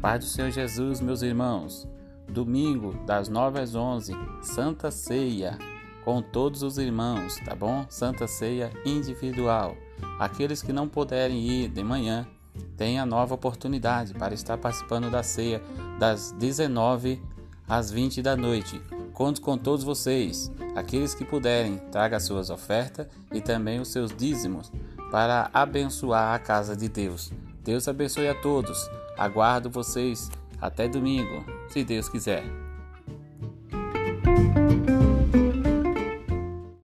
Paz do Senhor Jesus, meus irmãos. Domingo, das 9 às 11, Santa Ceia com todos os irmãos, tá bom? Santa Ceia individual. Aqueles que não puderem ir de manhã, têm a nova oportunidade para estar participando da ceia das 19 às 20 da noite. Conto com todos vocês. Aqueles que puderem, traga as suas ofertas e também os seus dízimos para abençoar a casa de Deus. Deus abençoe a todos. Aguardo vocês até domingo, se Deus quiser.